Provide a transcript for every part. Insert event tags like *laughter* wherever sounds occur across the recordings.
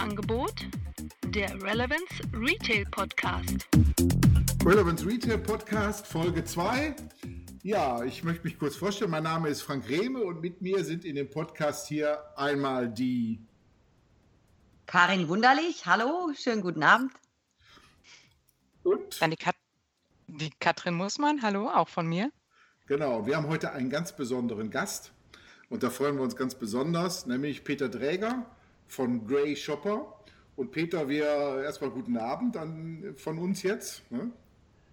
Angebot der Relevance Retail Podcast. Relevance Retail Podcast Folge 2. Ja, ich möchte mich kurz vorstellen. Mein Name ist Frank Rehme und mit mir sind in dem Podcast hier einmal die Karin Wunderlich. Hallo, schönen guten Abend. Und? Dann die, Kat die Katrin Mussmann. Hallo, auch von mir. Genau, wir haben heute einen ganz besonderen Gast. Und da freuen wir uns ganz besonders, nämlich Peter Dräger von Grey Shopper. Und Peter, wir erstmal guten Abend an, von uns jetzt. Ne?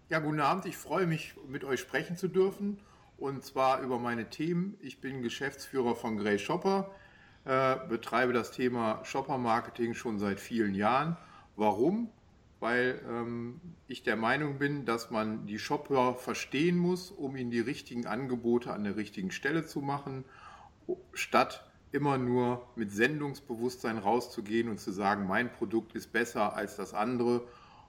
Ja, guten Abend. Ich freue mich, mit euch sprechen zu dürfen. Und zwar über meine Themen. Ich bin Geschäftsführer von Grey Shopper, äh, betreibe das Thema Shopper Marketing schon seit vielen Jahren. Warum? Weil ähm, ich der Meinung bin, dass man die Shopper verstehen muss, um ihnen die richtigen Angebote an der richtigen Stelle zu machen statt immer nur mit Sendungsbewusstsein rauszugehen und zu sagen, mein Produkt ist besser als das andere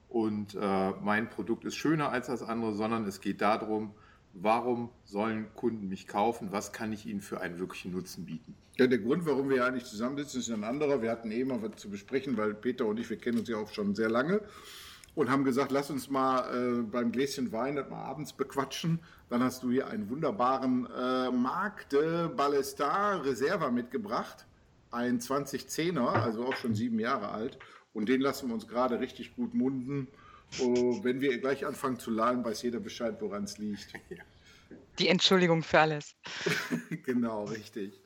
und äh, mein Produkt ist schöner als das andere, sondern es geht darum, warum sollen Kunden mich kaufen, was kann ich ihnen für einen wirklichen Nutzen bieten. Ja, der Grund, warum wir ja nicht zusammensitzen, ist ein anderer. Wir hatten eben mal was zu besprechen, weil Peter und ich, wir kennen uns ja auch schon sehr lange und haben gesagt, lass uns mal äh, beim Gläschen Wein das mal abends bequatschen. Dann hast du hier einen wunderbaren äh, Marc de Ballestar Reserva mitgebracht. Ein 2010er, also auch schon sieben Jahre alt. Und den lassen wir uns gerade richtig gut munden. Oh, wenn wir gleich anfangen zu lallen, weiß jeder Bescheid, woran es liegt. *laughs* Die Entschuldigung für alles. *laughs* genau, richtig.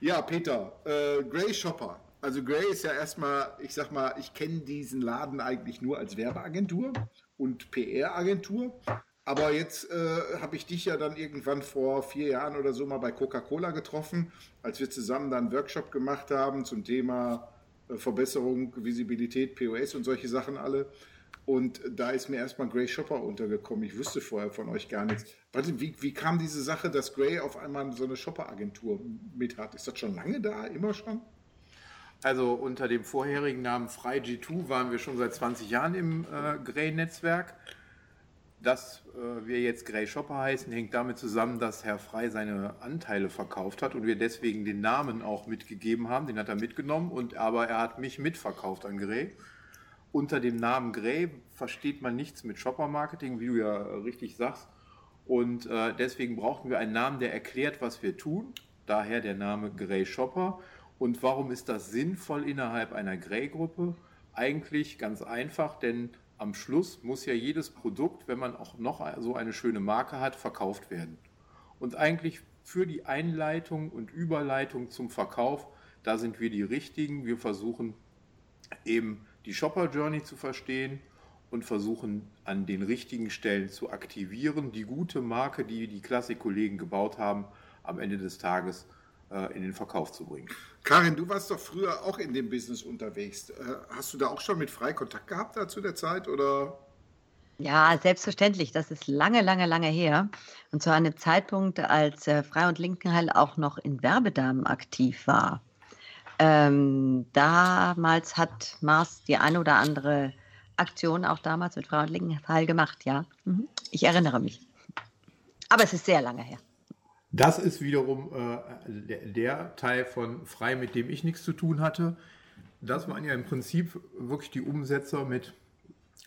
Ja, Peter, äh, Grey Shopper. Also Grey ist ja erstmal, ich sag mal, ich kenne diesen Laden eigentlich nur als Werbeagentur und PR-Agentur. Aber jetzt äh, habe ich dich ja dann irgendwann vor vier Jahren oder so mal bei Coca-Cola getroffen, als wir zusammen dann einen Workshop gemacht haben zum Thema äh, Verbesserung, Visibilität, POS und solche Sachen alle. Und da ist mir erstmal Grey Shopper untergekommen. Ich wusste vorher von euch gar nichts. Warte, wie, wie kam diese Sache, dass Grey auf einmal so eine Shopper-Agentur mit hat? Ist das schon lange da, immer schon? Also unter dem vorherigen Namen FreiG2 waren wir schon seit 20 Jahren im äh, Grey-Netzwerk. Dass äh, wir jetzt Grey Shopper heißen, hängt damit zusammen, dass Herr Frei seine Anteile verkauft hat und wir deswegen den Namen auch mitgegeben haben. Den hat er mitgenommen, und, aber er hat mich mitverkauft an Grey. Unter dem Namen Grey versteht man nichts mit Shopper-Marketing, wie du ja richtig sagst. Und äh, deswegen brauchten wir einen Namen, der erklärt, was wir tun. Daher der Name Grey Shopper. Und warum ist das sinnvoll innerhalb einer Grey-Gruppe? Eigentlich ganz einfach, denn am Schluss muss ja jedes Produkt, wenn man auch noch so eine schöne Marke hat, verkauft werden. Und eigentlich für die Einleitung und Überleitung zum Verkauf, da sind wir die Richtigen. Wir versuchen eben die Shopper Journey zu verstehen und versuchen an den richtigen Stellen zu aktivieren, die gute Marke, die die Klassik-Kollegen gebaut haben, am Ende des Tages äh, in den Verkauf zu bringen. Karin, du warst doch früher auch in dem Business unterwegs. Äh, hast du da auch schon mit Frei Kontakt gehabt da zu der Zeit oder? Ja, selbstverständlich. Das ist lange, lange, lange her. Und zu einem Zeitpunkt, als äh, Frei und Linkenheil auch noch in Werbedamen aktiv war. Ähm, damals hat Mars die eine oder andere Aktion auch damals mit Frei und Linkenheil gemacht, ja. Mhm. Ich erinnere mich. Aber es ist sehr lange her. Das ist wiederum äh, der, der, Teil von Frei, mit dem ich nichts zu tun hatte. Das waren ja im Prinzip wirklich die Umsetzer mit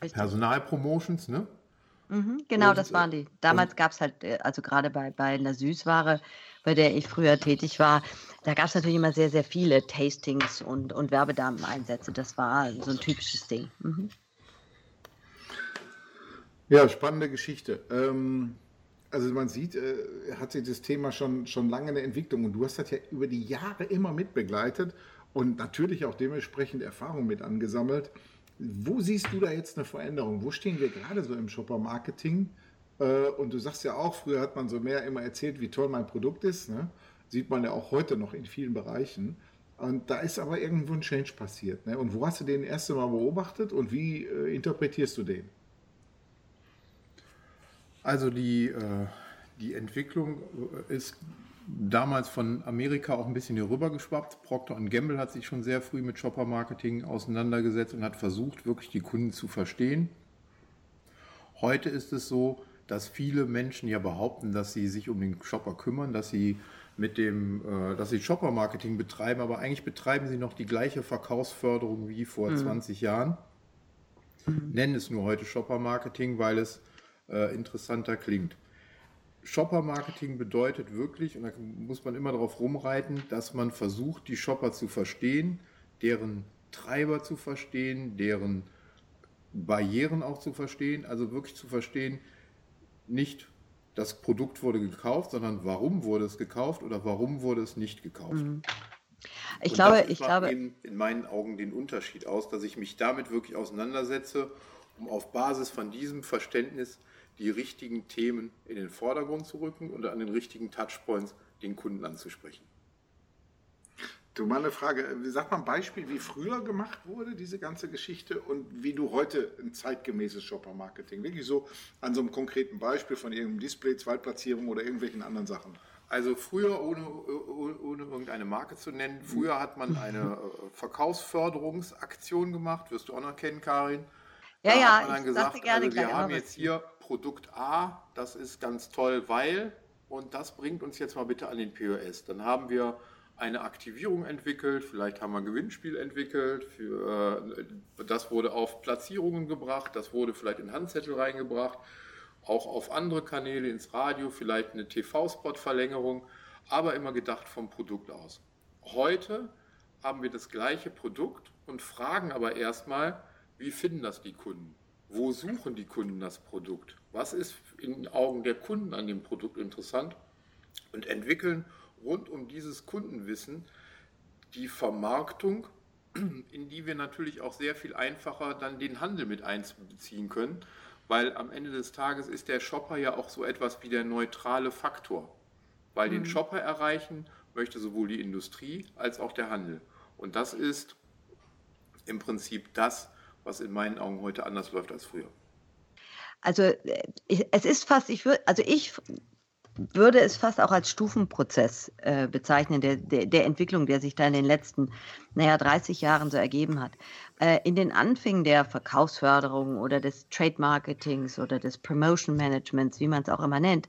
Personalpromotions, ne? Mhm, genau, und, das waren die. Damals gab es halt, äh, also gerade bei, bei einer Süßware, bei der ich früher tätig war, da gab es natürlich immer sehr, sehr viele Tastings und, und Werbedameneinsätze. Das war so ein typisches Ding. Mhm. Ja, spannende Geschichte. Ähm, also man sieht, äh, hat sich das Thema schon, schon lange in der Entwicklung und du hast das ja über die Jahre immer mitbegleitet und natürlich auch dementsprechend Erfahrung mit angesammelt. Wo siehst du da jetzt eine Veränderung? Wo stehen wir gerade so im Shopper-Marketing? Äh, und du sagst ja auch, früher hat man so mehr immer erzählt, wie toll mein Produkt ist. Ne? Sieht man ja auch heute noch in vielen Bereichen. Und da ist aber irgendwo ein Change passiert. Ne? Und wo hast du den erste Mal beobachtet und wie äh, interpretierst du den? Also die, äh, die Entwicklung äh, ist damals von Amerika auch ein bisschen hier rüber geschwappt. Procter Gamble hat sich schon sehr früh mit Shopper-Marketing auseinandergesetzt und hat versucht, wirklich die Kunden zu verstehen. Heute ist es so, dass viele Menschen ja behaupten, dass sie sich um den Shopper kümmern, dass sie mit dem, äh, dass sie Shopper-Marketing betreiben, aber eigentlich betreiben sie noch die gleiche Verkaufsförderung wie vor mhm. 20 Jahren. Mhm. Nennen es nur heute Shopper-Marketing, weil es äh, interessanter klingt. Shopper-Marketing bedeutet wirklich, und da muss man immer darauf rumreiten, dass man versucht, die Shopper zu verstehen, deren Treiber zu verstehen, deren Barrieren auch zu verstehen, also wirklich zu verstehen, nicht das Produkt wurde gekauft, sondern warum wurde es gekauft oder warum wurde es nicht gekauft. Mhm. Ich Und glaube, ich glaube. Eben in meinen Augen den Unterschied aus, dass ich mich damit wirklich auseinandersetze, um auf Basis von diesem Verständnis die richtigen Themen in den Vordergrund zu rücken und an den richtigen Touchpoints den Kunden anzusprechen. Du, mal eine Frage. Sag mal ein Beispiel, wie früher gemacht wurde, diese ganze Geschichte, und wie du heute ein zeitgemäßes Shopper-Marketing, wirklich so an so einem konkreten Beispiel von irgendeinem Display, Zweitplatzierung oder irgendwelchen anderen Sachen. Also früher, ohne, ohne, ohne irgendeine Marke zu nennen, früher hat man eine äh, Verkaufsförderungsaktion gemacht, wirst du auch noch kennen, Karin. Ja, da ja, hat man dann gesagt, gerne also wir haben jetzt hier Produkt A, das ist ganz toll, weil, und das bringt uns jetzt mal bitte an den POS. Dann haben wir eine Aktivierung entwickelt, vielleicht haben wir ein Gewinnspiel entwickelt, für, äh, das wurde auf Platzierungen gebracht, das wurde vielleicht in Handzettel reingebracht, auch auf andere Kanäle, ins Radio, vielleicht eine TV-Spot-Verlängerung, aber immer gedacht vom Produkt aus. Heute haben wir das gleiche Produkt und fragen aber erstmal, wie finden das die Kunden? Wo suchen die Kunden das Produkt? Was ist in den Augen der Kunden an dem Produkt interessant? Und entwickeln rund um dieses Kundenwissen die Vermarktung, in die wir natürlich auch sehr viel einfacher dann den Handel mit einbeziehen können, weil am Ende des Tages ist der Shopper ja auch so etwas wie der neutrale Faktor, weil mhm. den Shopper erreichen möchte sowohl die Industrie als auch der Handel. Und das ist im Prinzip das, was in meinen Augen heute anders läuft als früher. Also äh, es ist fast, ich würde, also ich würde es fast auch als Stufenprozess äh, bezeichnen, der, der, der, Entwicklung, der sich da in den letzten, naja, 30 Jahren so ergeben hat. Äh, in den Anfängen der Verkaufsförderung oder des Trade Marketings oder des Promotion Managements, wie man es auch immer nennt,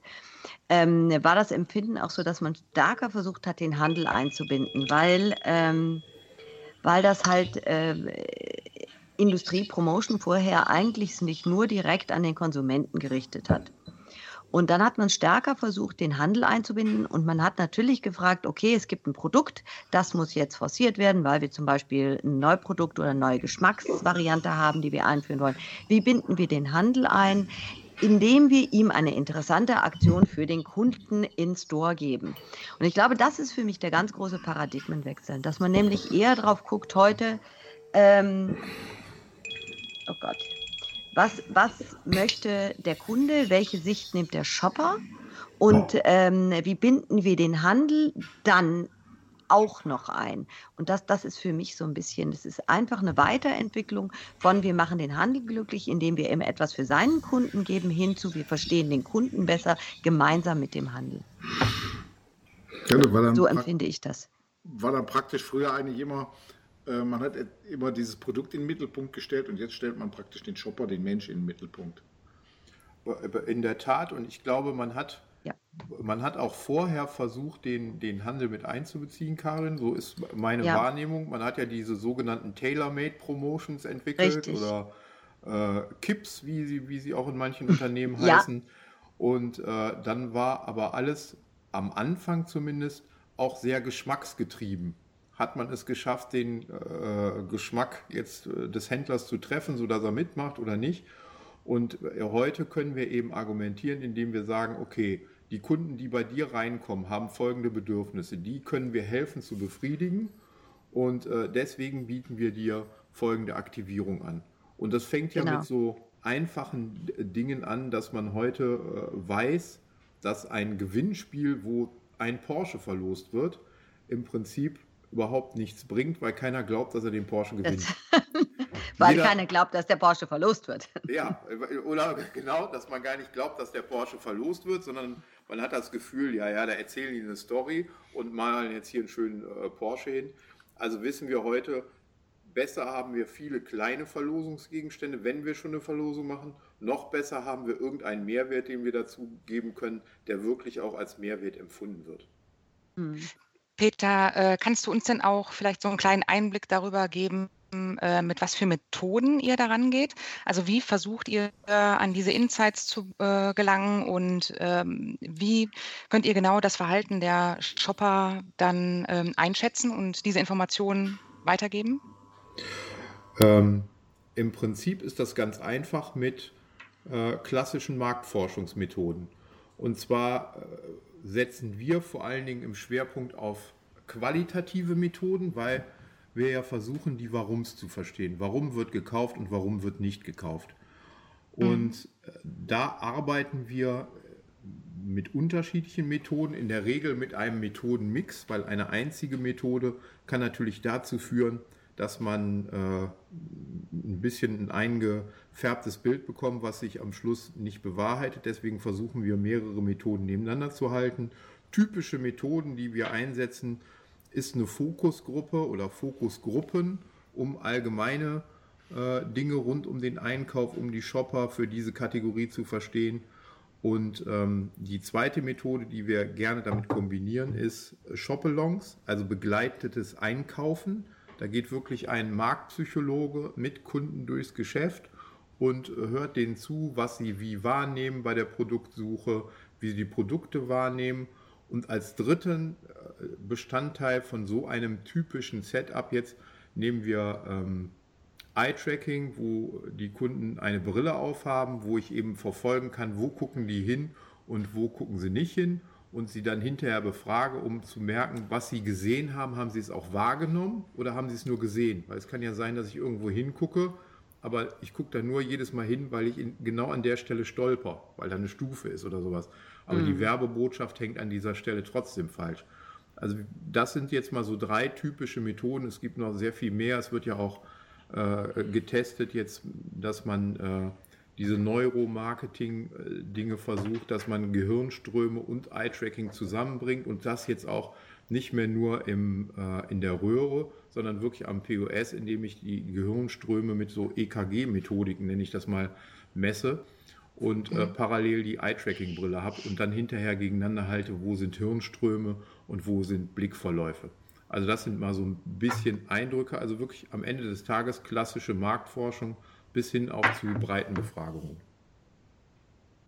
ähm, war das Empfinden auch so, dass man stärker versucht hat, den Handel einzubinden, weil, ähm, weil das halt äh, Industriepromotion vorher eigentlich sich nur direkt an den Konsumenten gerichtet hat. Und dann hat man stärker versucht, den Handel einzubinden und man hat natürlich gefragt, okay, es gibt ein Produkt, das muss jetzt forciert werden, weil wir zum Beispiel ein Neuprodukt oder eine neue Geschmacksvariante haben, die wir einführen wollen. Wie binden wir den Handel ein? indem wir ihm eine interessante Aktion für den Kunden in Store geben. Und ich glaube, das ist für mich der ganz große Paradigmenwechsel, dass man nämlich eher drauf guckt heute, ähm, oh Gott, was, was möchte der Kunde? Welche Sicht nimmt der Shopper? Und ähm, wie binden wir den Handel dann auch noch ein? Und das, das ist für mich so ein bisschen, das ist einfach eine Weiterentwicklung von wir machen den Handel glücklich, indem wir ihm etwas für seinen Kunden geben, hinzu wir verstehen den Kunden besser gemeinsam mit dem Handel. Ja, so empfinde ich das. War dann praktisch früher eigentlich immer man hat immer dieses Produkt in den Mittelpunkt gestellt und jetzt stellt man praktisch den Shopper, den Mensch in den Mittelpunkt. In der Tat, und ich glaube, man hat, ja. man hat auch vorher versucht, den, den Handel mit einzubeziehen, Karin. So ist meine ja. Wahrnehmung. Man hat ja diese sogenannten Tailor-Made-Promotions entwickelt Richtig. oder äh, Kips, wie sie, wie sie auch in manchen *laughs* Unternehmen ja. heißen. Und äh, dann war aber alles am Anfang zumindest auch sehr geschmacksgetrieben hat man es geschafft, den äh, Geschmack jetzt äh, des Händlers zu treffen, sodass er mitmacht oder nicht. Und äh, heute können wir eben argumentieren, indem wir sagen, okay, die Kunden, die bei dir reinkommen, haben folgende Bedürfnisse. Die können wir helfen zu befriedigen. Und äh, deswegen bieten wir dir folgende Aktivierung an. Und das fängt ja genau. mit so einfachen Dingen an, dass man heute äh, weiß, dass ein Gewinnspiel, wo ein Porsche verlost wird, im Prinzip überhaupt nichts bringt, weil keiner glaubt, dass er den Porsche gewinnt. *laughs* weil Jeder, keiner glaubt, dass der Porsche verlost wird. *laughs* ja, oder genau, dass man gar nicht glaubt, dass der Porsche verlost wird, sondern man hat das Gefühl, ja, ja, da erzählen die eine Story und malen jetzt hier einen schönen äh, Porsche hin. Also wissen wir heute, besser haben wir viele kleine Verlosungsgegenstände, wenn wir schon eine Verlosung machen, noch besser haben wir irgendeinen Mehrwert, den wir dazu geben können, der wirklich auch als Mehrwert empfunden wird. Hm. Peter, äh, kannst du uns denn auch vielleicht so einen kleinen Einblick darüber geben, äh, mit was für Methoden ihr daran geht? Also wie versucht ihr äh, an diese Insights zu gelangen und ähm, wie könnt ihr genau das Verhalten der Shopper dann ähm, einschätzen und diese Informationen weitergeben? Ähm, Im Prinzip ist das ganz einfach mit äh, klassischen Marktforschungsmethoden. Und zwar setzen wir vor allen Dingen im Schwerpunkt auf qualitative Methoden, weil wir ja versuchen, die Warums zu verstehen. Warum wird gekauft und warum wird nicht gekauft. Und mhm. da arbeiten wir mit unterschiedlichen Methoden, in der Regel mit einem Methodenmix, weil eine einzige Methode kann natürlich dazu führen, dass man äh, ein bisschen ein eingefärbtes Bild bekommt, was sich am Schluss nicht bewahrheitet. Deswegen versuchen wir mehrere Methoden nebeneinander zu halten. Typische Methoden, die wir einsetzen, ist eine Fokusgruppe oder Fokusgruppen, um allgemeine äh, Dinge rund um den Einkauf, um die Shopper für diese Kategorie zu verstehen. Und ähm, die zweite Methode, die wir gerne damit kombinieren, ist Shopalongs, also begleitetes Einkaufen. Da geht wirklich ein Marktpsychologe mit Kunden durchs Geschäft und hört denen zu, was sie wie wahrnehmen bei der Produktsuche, wie sie die Produkte wahrnehmen. Und als dritten äh, Bestandteil von so einem typischen Setup jetzt nehmen wir ähm, Eye-Tracking, wo die Kunden eine Brille aufhaben, wo ich eben verfolgen kann, wo gucken die hin und wo gucken sie nicht hin und sie dann hinterher befrage, um zu merken, was sie gesehen haben. Haben sie es auch wahrgenommen oder haben sie es nur gesehen? Weil es kann ja sein, dass ich irgendwo hingucke, aber ich gucke da nur jedes Mal hin, weil ich in, genau an der Stelle stolper, weil da eine Stufe ist oder sowas. Aber mhm. die Werbebotschaft hängt an dieser Stelle trotzdem falsch. Also das sind jetzt mal so drei typische Methoden. Es gibt noch sehr viel mehr. Es wird ja auch äh, getestet jetzt, dass man äh, diese Neuromarketing-Dinge versucht, dass man Gehirnströme und Eye-Tracking zusammenbringt und das jetzt auch nicht mehr nur im, äh, in der Röhre, sondern wirklich am POS, indem ich die Gehirnströme mit so EKG-Methodiken, nenne ich das mal, messe und äh, mhm. parallel die Eye-Tracking-Brille habe und dann hinterher gegeneinander halte, wo sind Hirnströme und wo sind Blickverläufe. Also das sind mal so ein bisschen Eindrücke, also wirklich am Ende des Tages klassische Marktforschung bis hin auch zu breiten Befragungen.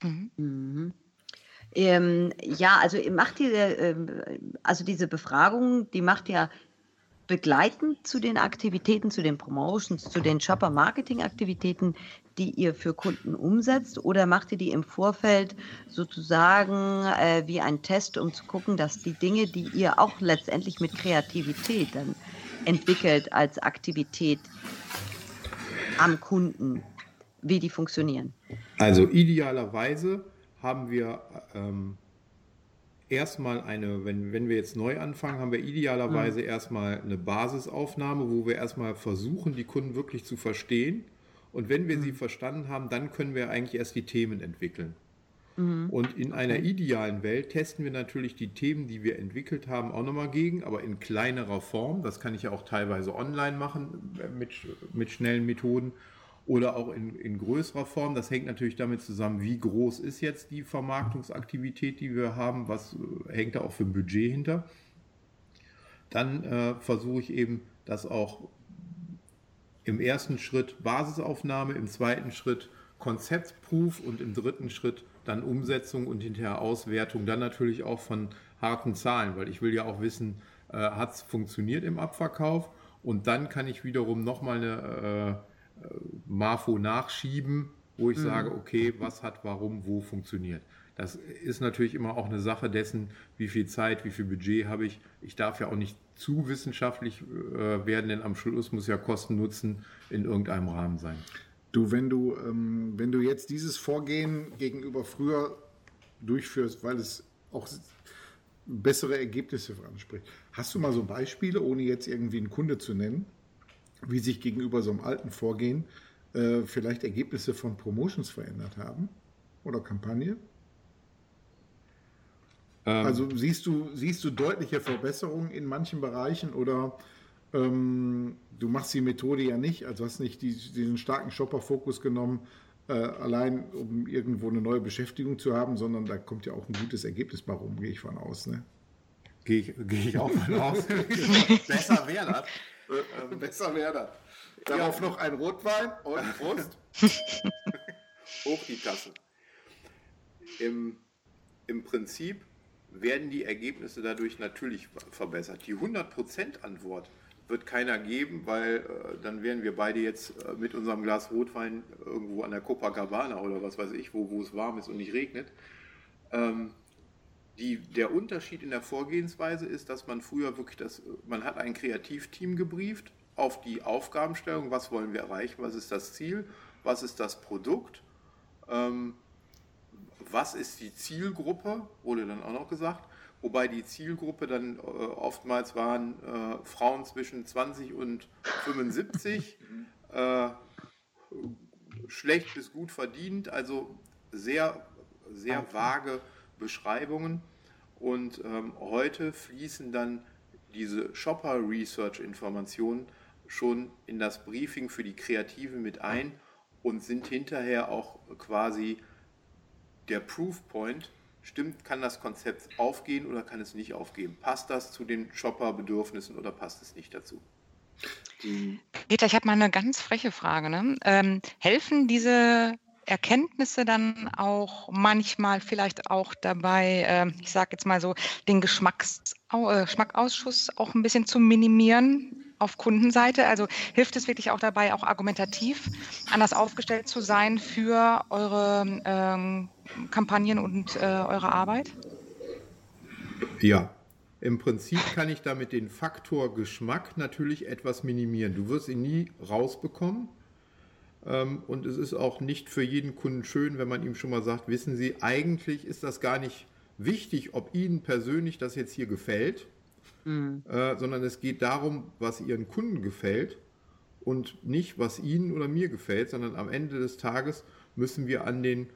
Mhm. Mhm. Ähm, ja, also macht diese, ähm, also diese Befragung, die macht ja begleitend zu den Aktivitäten, zu den Promotions, zu den Shopper-Marketing-Aktivitäten, die ihr für Kunden umsetzt? Oder macht ihr die im Vorfeld sozusagen äh, wie ein Test, um zu gucken, dass die Dinge, die ihr auch letztendlich mit Kreativität dann entwickelt als Aktivität am Kunden, wie die funktionieren? Also idealerweise haben wir ähm, erstmal eine, wenn, wenn wir jetzt neu anfangen, haben wir idealerweise mhm. erstmal eine Basisaufnahme, wo wir erstmal versuchen, die Kunden wirklich zu verstehen. Und wenn wir mhm. sie verstanden haben, dann können wir eigentlich erst die Themen entwickeln. Mhm. Und in einer idealen Welt testen wir natürlich die Themen, die wir entwickelt haben, auch nochmal gegen, aber in kleinerer Form. Das kann ich ja auch teilweise online machen äh, mit, mit schnellen Methoden oder auch in, in größerer Form. Das hängt natürlich damit zusammen, wie groß ist jetzt die Vermarktungsaktivität, die wir haben, was äh, hängt da auch für ein Budget hinter. Dann äh, versuche ich eben, das auch im ersten Schritt Basisaufnahme, im zweiten Schritt Konzeptproof und im dritten Schritt dann Umsetzung und hinterher Auswertung, dann natürlich auch von harten Zahlen, weil ich will ja auch wissen, äh, hat es funktioniert im Abverkauf und dann kann ich wiederum nochmal eine äh, Marfo nachschieben, wo ich mhm. sage, okay, was hat warum, wo funktioniert. Das ist natürlich immer auch eine Sache dessen, wie viel Zeit, wie viel Budget habe ich. Ich darf ja auch nicht zu wissenschaftlich äh, werden, denn am Schluss muss ja Kosten Nutzen in irgendeinem Rahmen sein. Du, wenn du, ähm, wenn du jetzt dieses Vorgehen gegenüber früher durchführst, weil es auch bessere Ergebnisse anspricht, hast du mal so Beispiele, ohne jetzt irgendwie einen Kunde zu nennen, wie sich gegenüber so einem alten Vorgehen äh, vielleicht Ergebnisse von Promotions verändert haben oder Kampagne? Ähm, also siehst du, siehst du deutliche Verbesserungen in manchen Bereichen oder ähm, du machst die Methode ja nicht, also hast nicht die, diesen starken Shopper-Fokus genommen, äh, allein um irgendwo eine neue Beschäftigung zu haben, sondern da kommt ja auch ein gutes Ergebnis bei rum, gehe ich von aus. Ne? Gehe ich, geh ich auch von aus. *laughs* Besser wäre das. Äh, besser wäre das. Darauf noch ein Rotwein und Prost. *laughs* Hoch die Tasse. Im, Im Prinzip werden die Ergebnisse dadurch natürlich verbessert. Die 100% Antwort wird keiner geben, weil äh, dann wären wir beide jetzt äh, mit unserem Glas Rotwein irgendwo an der Copacabana oder was weiß ich, wo, wo es warm ist und nicht regnet. Ähm, die, der Unterschied in der Vorgehensweise ist, dass man früher wirklich das, man hat ein Kreativteam gebrieft auf die Aufgabenstellung, was wollen wir erreichen, was ist das Ziel, was ist das Produkt, ähm, was ist die Zielgruppe, wurde dann auch noch gesagt, wobei die Zielgruppe dann äh, oftmals waren äh, Frauen zwischen 20 und 75, *laughs* äh, schlecht bis gut verdient, also sehr, sehr vage Beschreibungen. Und ähm, heute fließen dann diese Shopper-Research-Informationen schon in das Briefing für die Kreativen mit ein und sind hinterher auch quasi der Proof Point. Stimmt, kann das Konzept aufgehen oder kann es nicht aufgehen? Passt das zu den Shopper-Bedürfnissen oder passt es nicht dazu? Peter, ich habe mal eine ganz freche Frage. Ne? Ähm, helfen diese Erkenntnisse dann auch manchmal vielleicht auch dabei, äh, ich sage jetzt mal so, den Geschmacks, äh, Geschmackausschuss auch ein bisschen zu minimieren auf Kundenseite? Also hilft es wirklich auch dabei, auch argumentativ anders aufgestellt zu sein für eure ähm, Kampagnen und äh, eure Arbeit? Ja, im Prinzip kann ich damit den Faktor Geschmack natürlich etwas minimieren. Du wirst ihn nie rausbekommen. Ähm, und es ist auch nicht für jeden Kunden schön, wenn man ihm schon mal sagt, wissen Sie, eigentlich ist das gar nicht wichtig, ob Ihnen persönlich das jetzt hier gefällt, mhm. äh, sondern es geht darum, was Ihren Kunden gefällt und nicht, was Ihnen oder mir gefällt, sondern am Ende des Tages müssen wir an den,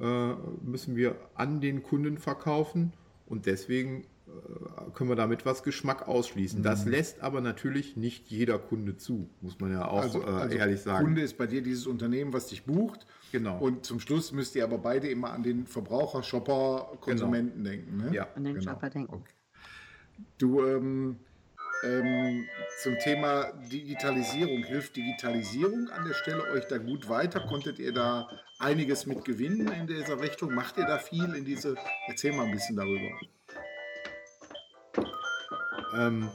äh, müssen wir an den Kunden verkaufen und deswegen äh, können wir damit was Geschmack ausschließen. Das mhm. lässt aber natürlich nicht jeder Kunde zu, muss man ja auch also, äh, also ehrlich sagen. Kunde ist bei dir dieses Unternehmen, was dich bucht. Genau. Und zum Schluss müsst ihr aber beide immer an den Verbraucher, Shopper, Konsumenten genau. denken. Ne? Ja, an den genau. Shopper denken. Okay. Du, ähm, ähm, zum Thema Digitalisierung. Hilft Digitalisierung an der Stelle euch da gut weiter? Konntet ihr da einiges mit gewinnen in dieser Richtung? Macht ihr da viel in diese? Erzähl mal ein bisschen darüber. Ähm,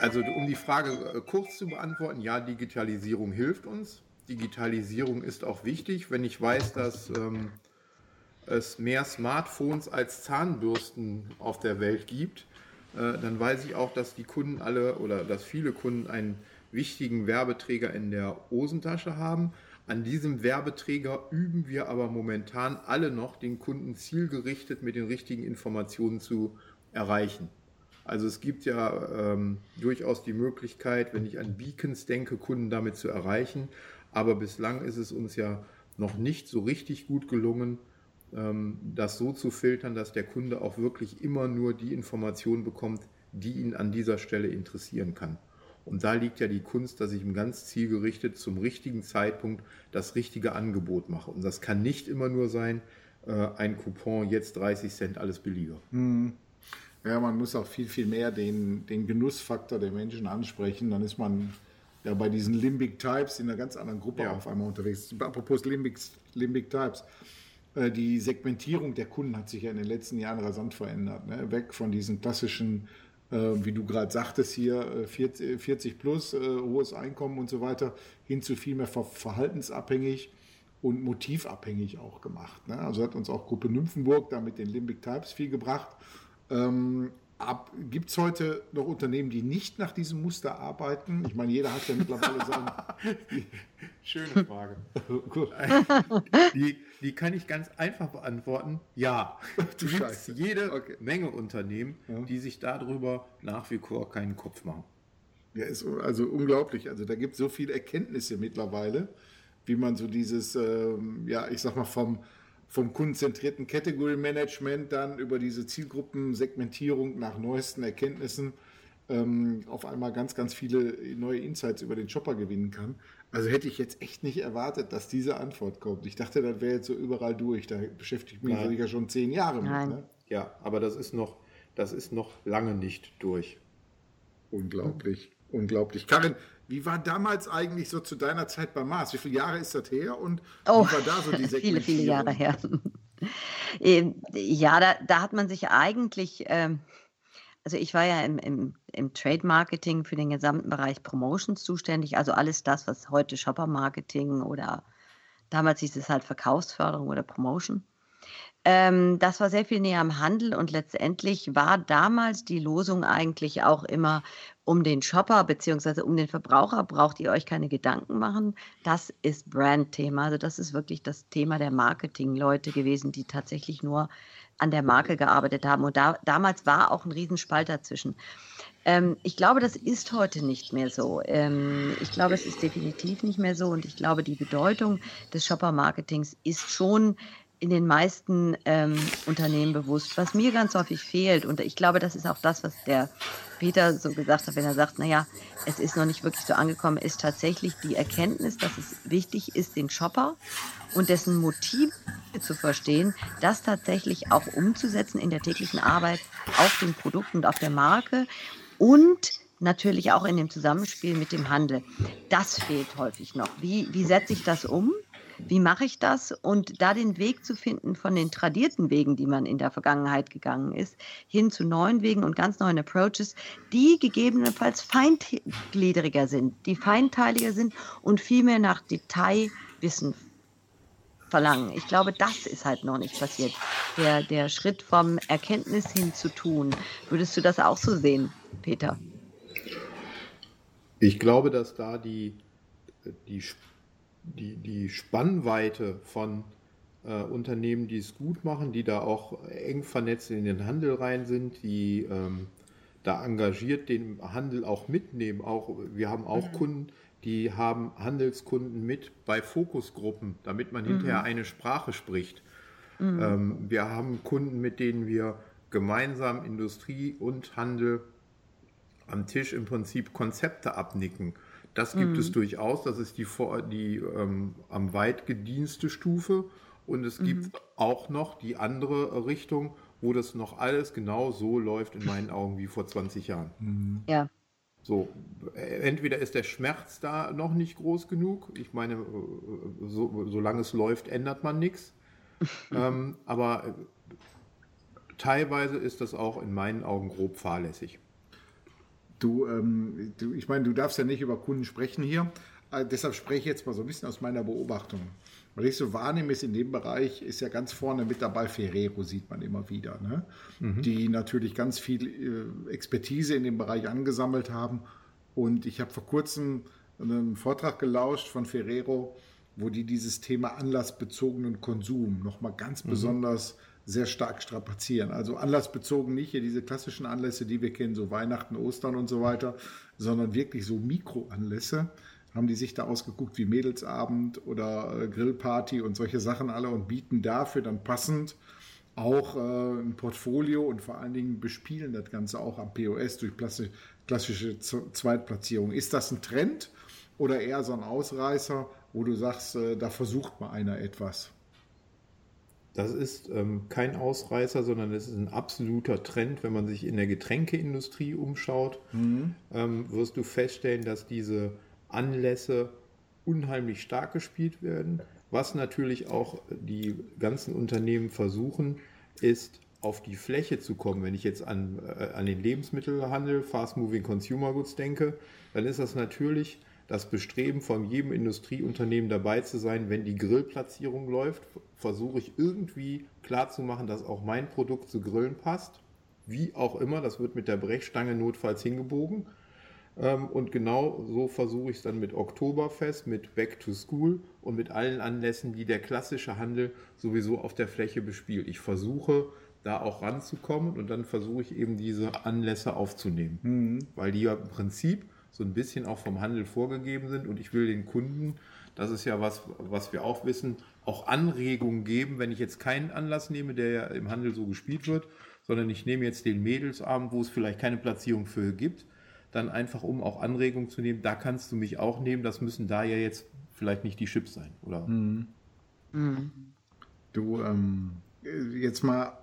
also um die Frage äh, kurz zu beantworten, ja, Digitalisierung hilft uns. Digitalisierung ist auch wichtig. Wenn ich weiß, dass ähm, es mehr Smartphones als Zahnbürsten auf der Welt gibt, äh, dann weiß ich auch, dass die Kunden alle oder dass viele Kunden einen wichtigen Werbeträger in der Hosentasche haben. An diesem Werbeträger üben wir aber momentan alle noch, den Kunden zielgerichtet mit den richtigen Informationen zu erreichen. Also es gibt ja ähm, durchaus die Möglichkeit, wenn ich an Beacons denke, Kunden damit zu erreichen. Aber bislang ist es uns ja noch nicht so richtig gut gelungen, das so zu filtern, dass der Kunde auch wirklich immer nur die Informationen bekommt, die ihn an dieser Stelle interessieren kann. Und da liegt ja die Kunst, dass ich ihm ganz zielgerichtet zum richtigen Zeitpunkt das richtige Angebot mache. Und das kann nicht immer nur sein, äh, ein Coupon jetzt 30 Cent, alles billiger. Mhm. Ja, man muss auch viel, viel mehr den, den Genussfaktor der Menschen ansprechen. Dann ist man ja bei diesen Limbic Types in einer ganz anderen Gruppe ja. auf einmal unterwegs. Apropos Limbic, Limbic Types. Äh, die Segmentierung der Kunden hat sich ja in den letzten Jahren rasant verändert. Ne? Weg von diesen klassischen, äh, wie du gerade sagtest hier, 40, 40 plus, äh, hohes Einkommen und so weiter, hin zu viel mehr verhaltensabhängig und motivabhängig auch gemacht. Ne? Also hat uns auch Gruppe Nymphenburg da mit den Limbic Types viel gebracht. Ähm, Gibt es heute noch Unternehmen, die nicht nach diesem Muster arbeiten? Ich meine, jeder hat ja mittlerweile *laughs* sein. Schöne Frage. *laughs* die, die, kann ich ganz einfach beantworten. Ja. Du gibt jede okay. Menge Unternehmen, ja. die sich darüber nach wie vor keinen Kopf machen. Ja, ist also unglaublich. Also da gibt es so viele Erkenntnisse mittlerweile, wie man so dieses, ähm, ja, ich sag mal, vom vom kundenzentrierten Category Management dann über diese Zielgruppensegmentierung nach neuesten Erkenntnissen ähm, auf einmal ganz, ganz viele neue Insights über den Shopper gewinnen kann. Also hätte ich jetzt echt nicht erwartet, dass diese Antwort kommt. Ich dachte, das wäre jetzt so überall durch. Da beschäftige ich mich Nein. ja schon zehn Jahre Nein. mit. Ne? Ja, aber das ist noch, das ist noch lange nicht durch. Unglaublich, unglaublich. Karin, wie war damals eigentlich so zu deiner Zeit bei Mars? Wie viele Jahre ist das her und Oh, wie war da so die *laughs* viele, viele Jahre her. *laughs* Ähm, ja, da, da hat man sich eigentlich, ähm, also ich war ja im, im, im Trade Marketing für den gesamten Bereich Promotions zuständig, also alles das, was heute Shopper Marketing oder damals hieß es halt Verkaufsförderung oder Promotion. Ähm, das war sehr viel näher am Handel und letztendlich war damals die Losung eigentlich auch immer um den Shopper beziehungsweise um den Verbraucher braucht ihr euch keine Gedanken machen. Das ist Brand-Thema. Also das ist wirklich das Thema der Marketing-Leute gewesen, die tatsächlich nur an der Marke gearbeitet haben. Und da, damals war auch ein Riesenspalt dazwischen. Ähm, ich glaube, das ist heute nicht mehr so. Ähm, ich glaube, es ist definitiv nicht mehr so. Und ich glaube, die Bedeutung des Shopper-Marketings ist schon in den meisten ähm, Unternehmen bewusst. Was mir ganz häufig fehlt, und ich glaube, das ist auch das, was der Peter so gesagt hat, wenn er sagt, naja, es ist noch nicht wirklich so angekommen, ist tatsächlich die Erkenntnis, dass es wichtig ist, den Shopper und dessen Motive zu verstehen, das tatsächlich auch umzusetzen in der täglichen Arbeit auf dem Produkt und auf der Marke und natürlich auch in dem Zusammenspiel mit dem Handel. Das fehlt häufig noch. Wie, wie setze ich das um? Wie mache ich das? Und da den Weg zu finden von den tradierten Wegen, die man in der Vergangenheit gegangen ist, hin zu neuen Wegen und ganz neuen Approaches, die gegebenenfalls feingliedriger sind, die feinteiliger sind und viel mehr nach Detailwissen verlangen. Ich glaube, das ist halt noch nicht passiert. Der, der Schritt vom Erkenntnis hin zu tun. Würdest du das auch so sehen, Peter? Ich glaube, dass da die, die, die, die Spannweite von äh, Unternehmen, die es gut machen, die da auch eng vernetzt in den Handel rein sind, die ähm, da engagiert den Handel auch mitnehmen. Auch, wir haben auch Kunden, die haben Handelskunden mit bei Fokusgruppen, damit man hinterher eine Sprache spricht. Ähm, wir haben Kunden, mit denen wir gemeinsam Industrie und Handel am Tisch im Prinzip Konzepte abnicken. Das gibt es durchaus. Das ist die, die ähm, am weit gedienste Stufe. Und es gibt auch noch die andere Richtung, wo das noch alles genau so läuft, in meinen Augen, wie vor 20 Jahren. Ja. So, äh, entweder ist der Schmerz da noch nicht groß genug. Ich meine, äh, so, solange es läuft, ändert man nichts. *laughs* ähm, aber äh, teilweise ist das auch in meinen Augen grob fahrlässig. Du, ähm, du, ich meine, du darfst ja nicht über Kunden sprechen hier. Äh, deshalb spreche ich jetzt mal so ein bisschen aus meiner Beobachtung. Was ich so wahrnehme, ist in dem Bereich, ist ja ganz vorne mit dabei Ferrero, sieht man immer wieder. Ne? Die natürlich ganz viel äh, Expertise in dem Bereich angesammelt haben. Und ich habe vor kurzem einen Vortrag gelauscht von Ferrero, wo die dieses Thema anlassbezogenen Konsum nochmal ganz besonders sehr stark strapazieren. Also anlassbezogen nicht hier diese klassischen Anlässe, die wir kennen, so Weihnachten, Ostern und so weiter, sondern wirklich so Mikroanlässe. Haben die sich da ausgeguckt wie Mädelsabend oder äh, Grillparty und solche Sachen alle und bieten dafür dann passend auch äh, ein Portfolio und vor allen Dingen bespielen das Ganze auch am POS durch klassische Zweitplatzierung. Ist das ein Trend oder eher so ein Ausreißer, wo du sagst, äh, da versucht mal einer etwas? Das ist ähm, kein Ausreißer, sondern es ist ein absoluter Trend. Wenn man sich in der Getränkeindustrie umschaut, ähm, wirst du feststellen, dass diese Anlässe unheimlich stark gespielt werden. Was natürlich auch die ganzen Unternehmen versuchen, ist auf die Fläche zu kommen. Wenn ich jetzt an, äh, an den Lebensmittelhandel, Fast Moving Consumer Goods denke, dann ist das natürlich das Bestreben von jedem Industrieunternehmen dabei zu sein, wenn die Grillplatzierung läuft, versuche ich irgendwie klarzumachen, dass auch mein Produkt zu Grillen passt. Wie auch immer, das wird mit der Brechstange notfalls hingebogen. Ähm, Und genau so versuche ich es dann mit Oktoberfest, mit Back to School und mit allen Anlässen, die der klassische Handel sowieso auf der Fläche bespielt. Ich versuche da auch ranzukommen und dann versuche ich eben diese Anlässe aufzunehmen, weil die ja im Prinzip so ein bisschen auch vom Handel vorgegeben sind und ich will den Kunden, das ist ja was, was wir auch wissen, auch Anregungen geben, wenn ich jetzt keinen Anlass nehme, der ja im Handel so gespielt wird, sondern ich nehme jetzt den Mädelsabend, wo es vielleicht keine Platzierung für gibt, dann einfach um auch Anregungen zu nehmen, da kannst du mich auch nehmen, das müssen da ja jetzt vielleicht nicht die Chips sein, oder? Mhm. Du, ähm, jetzt mal,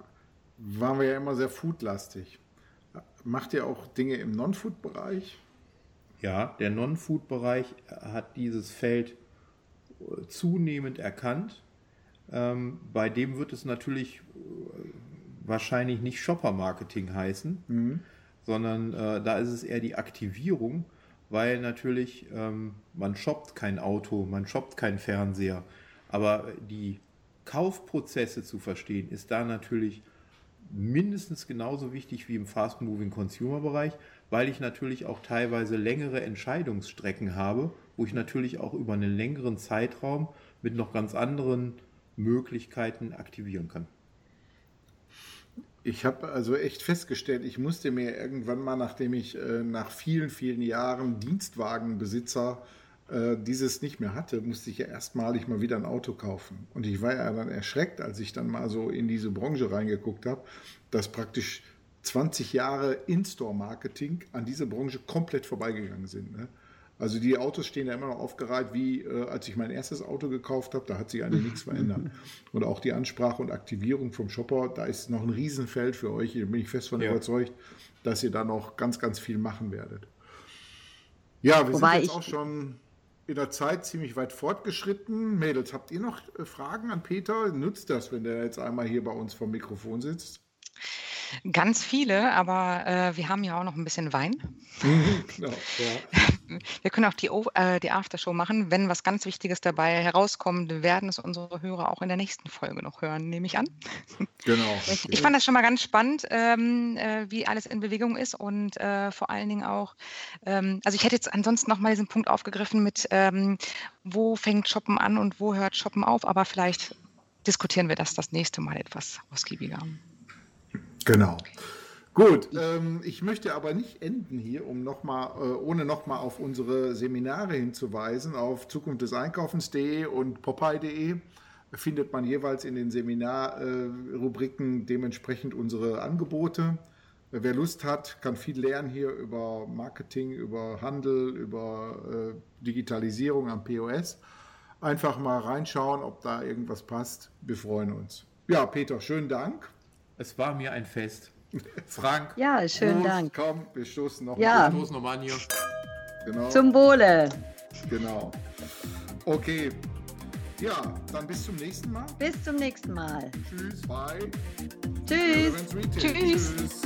waren wir ja immer sehr foodlastig. Macht ihr auch Dinge im Non-Food-Bereich? Ja, der Non-Food-Bereich hat dieses Feld äh, zunehmend erkannt. Ähm, bei dem wird es natürlich äh, wahrscheinlich nicht Shopper-Marketing heißen, sondern äh, da ist es eher die Aktivierung, weil natürlich ähm, man shoppt kein Auto, man shoppt keinen Fernseher, aber die Kaufprozesse zu verstehen, ist da natürlich mindestens genauso wichtig wie im Fast-Moving Consumer-Bereich, weil ich natürlich auch teilweise längere Entscheidungsstrecken habe, wo ich natürlich auch über einen längeren Zeitraum mit noch ganz anderen Möglichkeiten aktivieren kann. Ich habe also echt festgestellt, ich musste mir irgendwann mal, nachdem ich äh, nach vielen, vielen Jahren Dienstwagenbesitzer äh, dieses nicht mehr hatte, musste ich ja erstmalig mal wieder ein Auto kaufen. Und ich war ja dann erschreckt, als ich dann mal so in diese Branche reingeguckt habe, dass praktisch 20 Jahre In-Store-Marketing an dieser Branche komplett vorbeigegangen sind. Ne? Also die Autos stehen ja immer noch aufgereiht, wie äh, als ich mein erstes Auto gekauft habe, da hat sich eigentlich nichts verändert. *laughs* Und auch die Ansprache und Aktivierung vom Shopper, da ist noch ein Riesenfeld für euch. Da bin ich fest von Ja. überzeugt, dass ihr da noch ganz, ganz viel machen werdet. Ja, wir Wobei sind jetzt auch schon in der Zeit ziemlich weit fortgeschritten. Mädels, habt ihr noch äh, Fragen an Peter? Nutzt das, wenn der jetzt einmal hier bei uns vom Mikrofon sitzt? Ganz viele, aber äh, wir haben ja auch noch ein bisschen Wein. Genau, ja. *laughs* Wir können auch die, äh, die Aftershow machen. Wenn was ganz Wichtiges dabei herauskommt, werden es unsere Hörer auch in der nächsten Folge noch hören, nehme ich an. genau. *laughs* Ich fand das schon mal ganz spannend, ähm, äh, wie alles in Bewegung ist und äh, vor allen Dingen auch, ähm, also ich hätte jetzt ansonsten noch mal diesen Punkt aufgegriffen mit, ähm, wo fängt Shoppen an und wo hört Shoppen auf, aber vielleicht diskutieren wir das das nächste Mal etwas ausgiebiger. Genau. Gut, ähm, ich möchte aber nicht enden hier, um noch mal, äh, ohne nochmal auf unsere Seminare hinzuweisen. Auf Zukunft des Einkaufens.de und Popeye.de findet man jeweils in den Seminarrubriken dementsprechend unsere Angebote. Wer Lust hat, kann viel lernen hier über Marketing, über Handel, über äh, Digitalisierung am POS. Einfach mal reinschauen, ob da irgendwas passt. Wir freuen uns. Ja, Peter, schönen Dank. Es war mir ein Fest. *laughs* Frank, Ja, schönen Prost, Dank. Komm, wir stoßen noch. Ja. mal. stoß nochmal an hier. Genau. Zum Wohle. genau. Okay. Ja, dann bis zum nächsten Mal. Bis zum nächsten Mal. Tschüss. Bye. Tschüss. Tschüss. Tschüss.